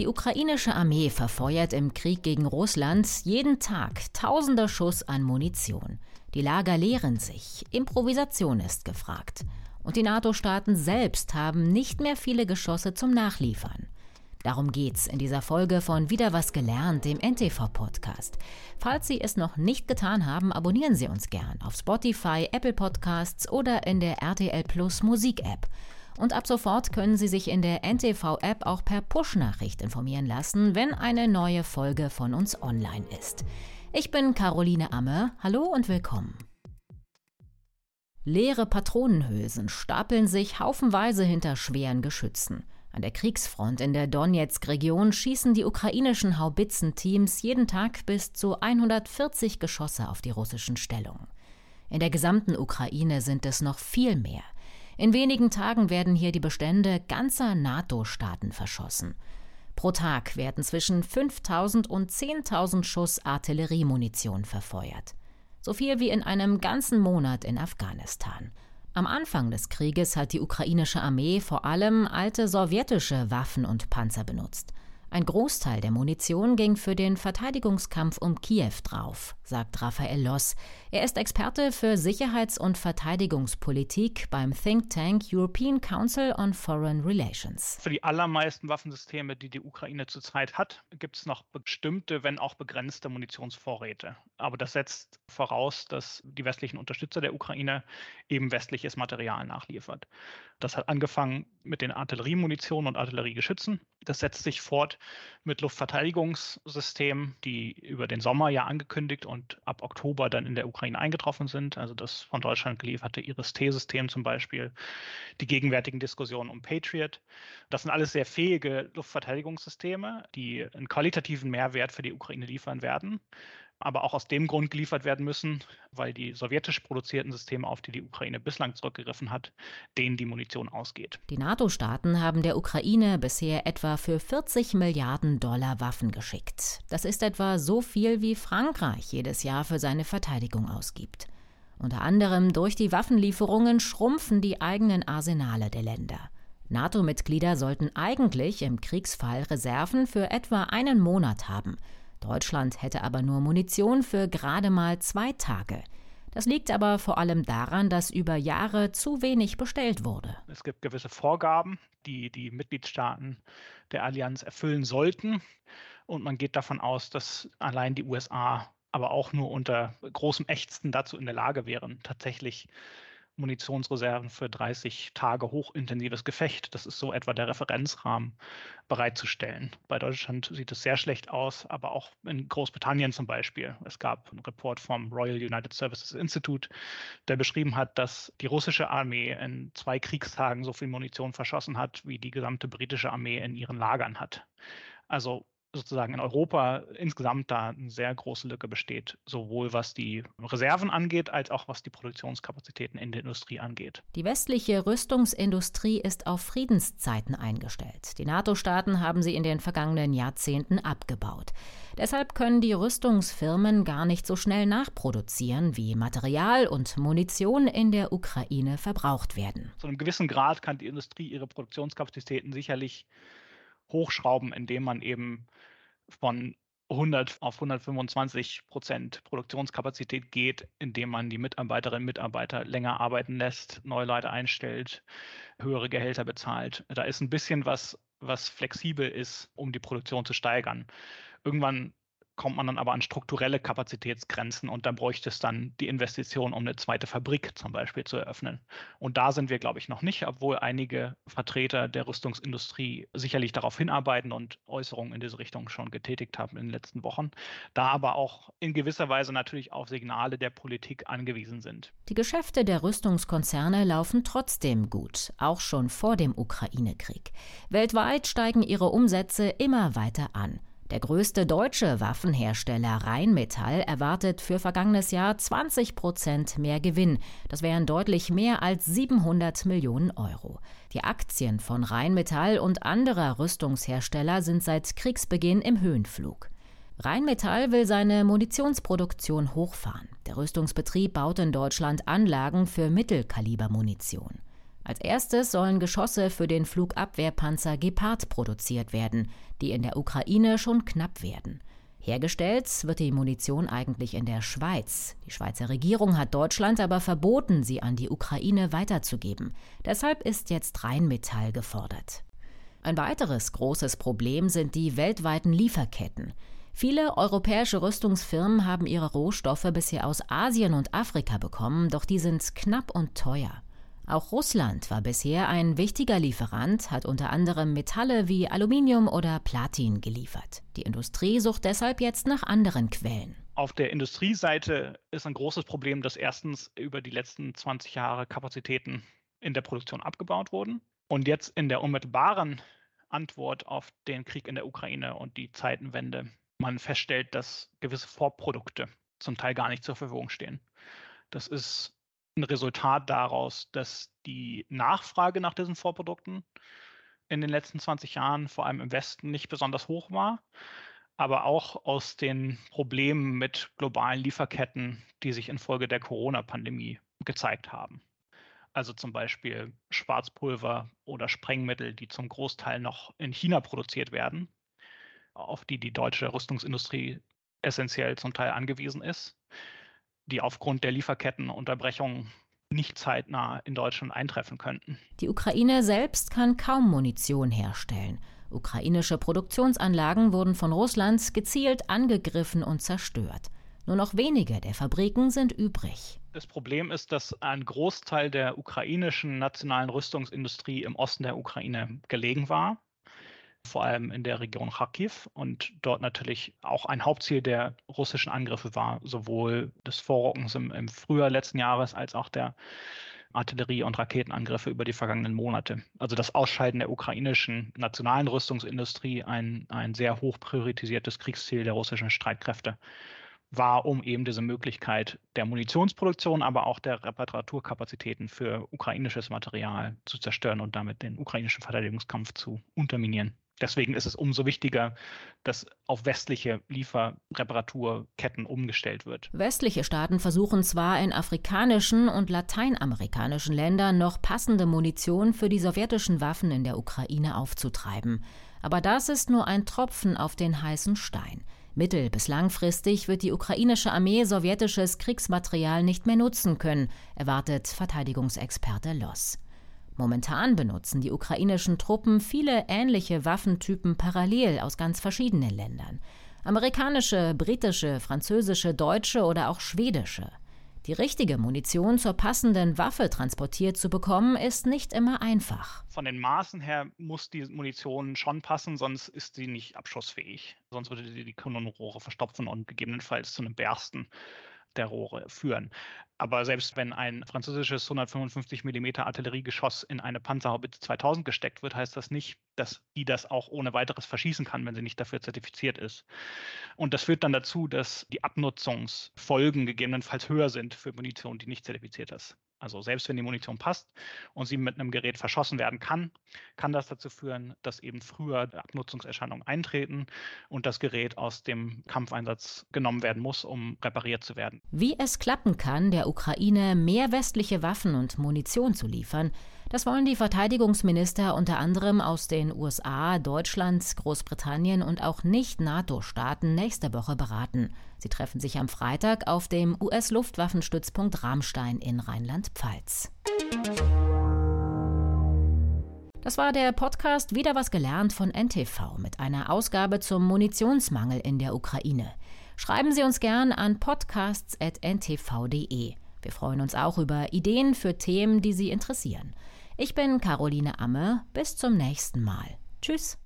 Die ukrainische Armee verfeuert im Krieg gegen Russland jeden Tag tausende Schuss an Munition. Die Lager leeren sich, Improvisation ist gefragt. Und die NATO-Staaten selbst haben nicht mehr viele Geschosse zum Nachliefern. Darum geht's in dieser Folge von Wieder was gelernt, dem NTV-Podcast. Falls Sie es noch nicht getan haben, abonnieren Sie uns gern auf Spotify, Apple Podcasts oder in der RTL Plus Musik-App. Und ab sofort können Sie sich in der NTV-App auch per Push-Nachricht informieren lassen, wenn eine neue Folge von uns online ist. Ich bin Caroline Amme. Hallo und willkommen. Leere Patronenhülsen stapeln sich haufenweise hinter schweren Geschützen. An der Kriegsfront in der Donetsk-Region schießen die ukrainischen Haubitzenteams jeden Tag bis zu 140 Geschosse auf die russischen Stellungen. In der gesamten Ukraine sind es noch viel mehr. In wenigen Tagen werden hier die Bestände ganzer NATO-Staaten verschossen. Pro Tag werden zwischen 5000 und 10.000 Schuss Artilleriemunition verfeuert. So viel wie in einem ganzen Monat in Afghanistan. Am Anfang des Krieges hat die ukrainische Armee vor allem alte sowjetische Waffen und Panzer benutzt. Ein Großteil der Munition ging für den Verteidigungskampf um Kiew drauf, sagt Raphael Loss. Er ist Experte für Sicherheits- und Verteidigungspolitik beim Think Tank European Council on Foreign Relations. Für die allermeisten Waffensysteme, die die Ukraine zurzeit hat, gibt es noch bestimmte, wenn auch begrenzte Munitionsvorräte. Aber das setzt voraus, dass die westlichen Unterstützer der Ukraine eben westliches Material nachliefert. Das hat angefangen mit den Artilleriemunition und Artilleriegeschützen. Das setzt sich fort mit Luftverteidigungssystemen, die über den Sommer ja angekündigt und ab Oktober dann in der Ukraine eingetroffen sind. Also das von Deutschland gelieferte Iris-T-System zum Beispiel, die gegenwärtigen Diskussionen um Patriot. Das sind alles sehr fähige Luftverteidigungssysteme, die einen qualitativen Mehrwert für die Ukraine liefern werden aber auch aus dem Grund geliefert werden müssen, weil die sowjetisch produzierten Systeme, auf die die Ukraine bislang zurückgegriffen hat, denen die Munition ausgeht. Die NATO-Staaten haben der Ukraine bisher etwa für 40 Milliarden Dollar Waffen geschickt. Das ist etwa so viel, wie Frankreich jedes Jahr für seine Verteidigung ausgibt. Unter anderem durch die Waffenlieferungen schrumpfen die eigenen Arsenale der Länder. NATO-Mitglieder sollten eigentlich im Kriegsfall Reserven für etwa einen Monat haben – Deutschland hätte aber nur Munition für gerade mal zwei Tage. Das liegt aber vor allem daran, dass über Jahre zu wenig bestellt wurde. Es gibt gewisse Vorgaben, die die Mitgliedstaaten der Allianz erfüllen sollten. Und man geht davon aus, dass allein die USA aber auch nur unter großem Ächzen dazu in der Lage wären, tatsächlich Munitionsreserven für 30 Tage hochintensives Gefecht, das ist so etwa der Referenzrahmen, bereitzustellen. Bei Deutschland sieht es sehr schlecht aus, aber auch in Großbritannien zum Beispiel. Es gab einen Report vom Royal United Services Institute, der beschrieben hat, dass die russische Armee in zwei Kriegstagen so viel Munition verschossen hat, wie die gesamte britische Armee in ihren Lagern hat. Also sozusagen in Europa insgesamt da eine sehr große Lücke besteht, sowohl was die Reserven angeht, als auch was die Produktionskapazitäten in der Industrie angeht. Die westliche Rüstungsindustrie ist auf Friedenszeiten eingestellt. Die NATO-Staaten haben sie in den vergangenen Jahrzehnten abgebaut. Deshalb können die Rüstungsfirmen gar nicht so schnell nachproduzieren, wie Material und Munition in der Ukraine verbraucht werden. Zu einem gewissen Grad kann die Industrie ihre Produktionskapazitäten sicherlich hochschrauben, indem man eben von 100 auf 125 Prozent Produktionskapazität geht, indem man die Mitarbeiterinnen und Mitarbeiter länger arbeiten lässt, neue Leute einstellt, höhere Gehälter bezahlt. Da ist ein bisschen was, was flexibel ist, um die Produktion zu steigern. Irgendwann kommt man dann aber an strukturelle Kapazitätsgrenzen und da bräuchte es dann die Investition, um eine zweite Fabrik zum Beispiel zu eröffnen. Und da sind wir, glaube ich, noch nicht, obwohl einige Vertreter der Rüstungsindustrie sicherlich darauf hinarbeiten und Äußerungen in diese Richtung schon getätigt haben in den letzten Wochen, da aber auch in gewisser Weise natürlich auf Signale der Politik angewiesen sind. Die Geschäfte der Rüstungskonzerne laufen trotzdem gut, auch schon vor dem Ukraine-Krieg. Weltweit steigen ihre Umsätze immer weiter an. Der größte deutsche Waffenhersteller Rheinmetall erwartet für vergangenes Jahr 20 Prozent mehr Gewinn. Das wären deutlich mehr als 700 Millionen Euro. Die Aktien von Rheinmetall und anderer Rüstungshersteller sind seit Kriegsbeginn im Höhenflug. Rheinmetall will seine Munitionsproduktion hochfahren. Der Rüstungsbetrieb baut in Deutschland Anlagen für Mittelkalibermunition. Als erstes sollen Geschosse für den Flugabwehrpanzer Gepard produziert werden, die in der Ukraine schon knapp werden. Hergestellt wird die Munition eigentlich in der Schweiz. Die Schweizer Regierung hat Deutschland aber verboten, sie an die Ukraine weiterzugeben. Deshalb ist jetzt Rheinmetall gefordert. Ein weiteres großes Problem sind die weltweiten Lieferketten. Viele europäische Rüstungsfirmen haben ihre Rohstoffe bisher aus Asien und Afrika bekommen, doch die sind knapp und teuer. Auch Russland war bisher ein wichtiger Lieferant, hat unter anderem Metalle wie Aluminium oder Platin geliefert. Die Industrie sucht deshalb jetzt nach anderen Quellen. Auf der Industrieseite ist ein großes Problem, dass erstens über die letzten 20 Jahre Kapazitäten in der Produktion abgebaut wurden und jetzt in der unmittelbaren Antwort auf den Krieg in der Ukraine und die Zeitenwende man feststellt, dass gewisse Vorprodukte zum Teil gar nicht zur Verfügung stehen. Das ist ein Resultat daraus, dass die Nachfrage nach diesen Vorprodukten in den letzten 20 Jahren, vor allem im Westen, nicht besonders hoch war, aber auch aus den Problemen mit globalen Lieferketten, die sich infolge der Corona-Pandemie gezeigt haben. Also zum Beispiel Schwarzpulver oder Sprengmittel, die zum Großteil noch in China produziert werden, auf die die deutsche Rüstungsindustrie essentiell zum Teil angewiesen ist die aufgrund der Lieferkettenunterbrechungen nicht zeitnah in Deutschland eintreffen könnten. Die Ukraine selbst kann kaum Munition herstellen. Ukrainische Produktionsanlagen wurden von Russland gezielt angegriffen und zerstört. Nur noch wenige der Fabriken sind übrig. Das Problem ist, dass ein Großteil der ukrainischen nationalen Rüstungsindustrie im Osten der Ukraine gelegen war vor allem in der Region Kharkiv und dort natürlich auch ein Hauptziel der russischen Angriffe war, sowohl des Vorrückens im, im Frühjahr letzten Jahres als auch der Artillerie- und Raketenangriffe über die vergangenen Monate. Also das Ausscheiden der ukrainischen nationalen Rüstungsindustrie, ein, ein sehr hoch priorisiertes Kriegsziel der russischen Streitkräfte, war, um eben diese Möglichkeit der Munitionsproduktion, aber auch der Reparaturkapazitäten für ukrainisches Material zu zerstören und damit den ukrainischen Verteidigungskampf zu unterminieren. Deswegen ist es umso wichtiger, dass auf westliche Lieferreparaturketten umgestellt wird. Westliche Staaten versuchen zwar in afrikanischen und lateinamerikanischen Ländern noch passende Munition für die sowjetischen Waffen in der Ukraine aufzutreiben. Aber das ist nur ein Tropfen auf den heißen Stein. Mittel- bis langfristig wird die ukrainische Armee sowjetisches Kriegsmaterial nicht mehr nutzen können, erwartet Verteidigungsexperte Loss. Momentan benutzen die ukrainischen Truppen viele ähnliche Waffentypen parallel aus ganz verschiedenen Ländern. Amerikanische, britische, französische, deutsche oder auch schwedische. Die richtige Munition zur passenden Waffe transportiert zu bekommen, ist nicht immer einfach. Von den Maßen her muss die Munition schon passen, sonst ist sie nicht abschussfähig. Sonst würde sie die Kanonenrohre verstopfen und gegebenenfalls zu einem Bersten der Rohre führen. Aber selbst wenn ein französisches 155 mm Artilleriegeschoss in eine Panzerhaubitze 2000 gesteckt wird, heißt das nicht, dass die das auch ohne weiteres verschießen kann, wenn sie nicht dafür zertifiziert ist. Und das führt dann dazu, dass die Abnutzungsfolgen gegebenenfalls höher sind für Munition, die nicht zertifiziert ist. Also selbst wenn die Munition passt und sie mit einem Gerät verschossen werden kann, kann das dazu führen, dass eben früher Abnutzungserscheinungen eintreten und das Gerät aus dem Kampfeinsatz genommen werden muss, um repariert zu werden. Wie es klappen kann, der Ukraine mehr westliche Waffen und Munition zu liefern, das wollen die Verteidigungsminister unter anderem aus den USA, Deutschland, Großbritannien und auch Nicht-NATO-Staaten nächste Woche beraten. Sie treffen sich am Freitag auf dem US-Luftwaffenstützpunkt Ramstein in Rheinland-Pfalz. Das war der Podcast Wieder was gelernt von NTV mit einer Ausgabe zum Munitionsmangel in der Ukraine. Schreiben Sie uns gern an podcasts.ntv.de. Wir freuen uns auch über Ideen für Themen, die Sie interessieren. Ich bin Caroline Amme. Bis zum nächsten Mal. Tschüss.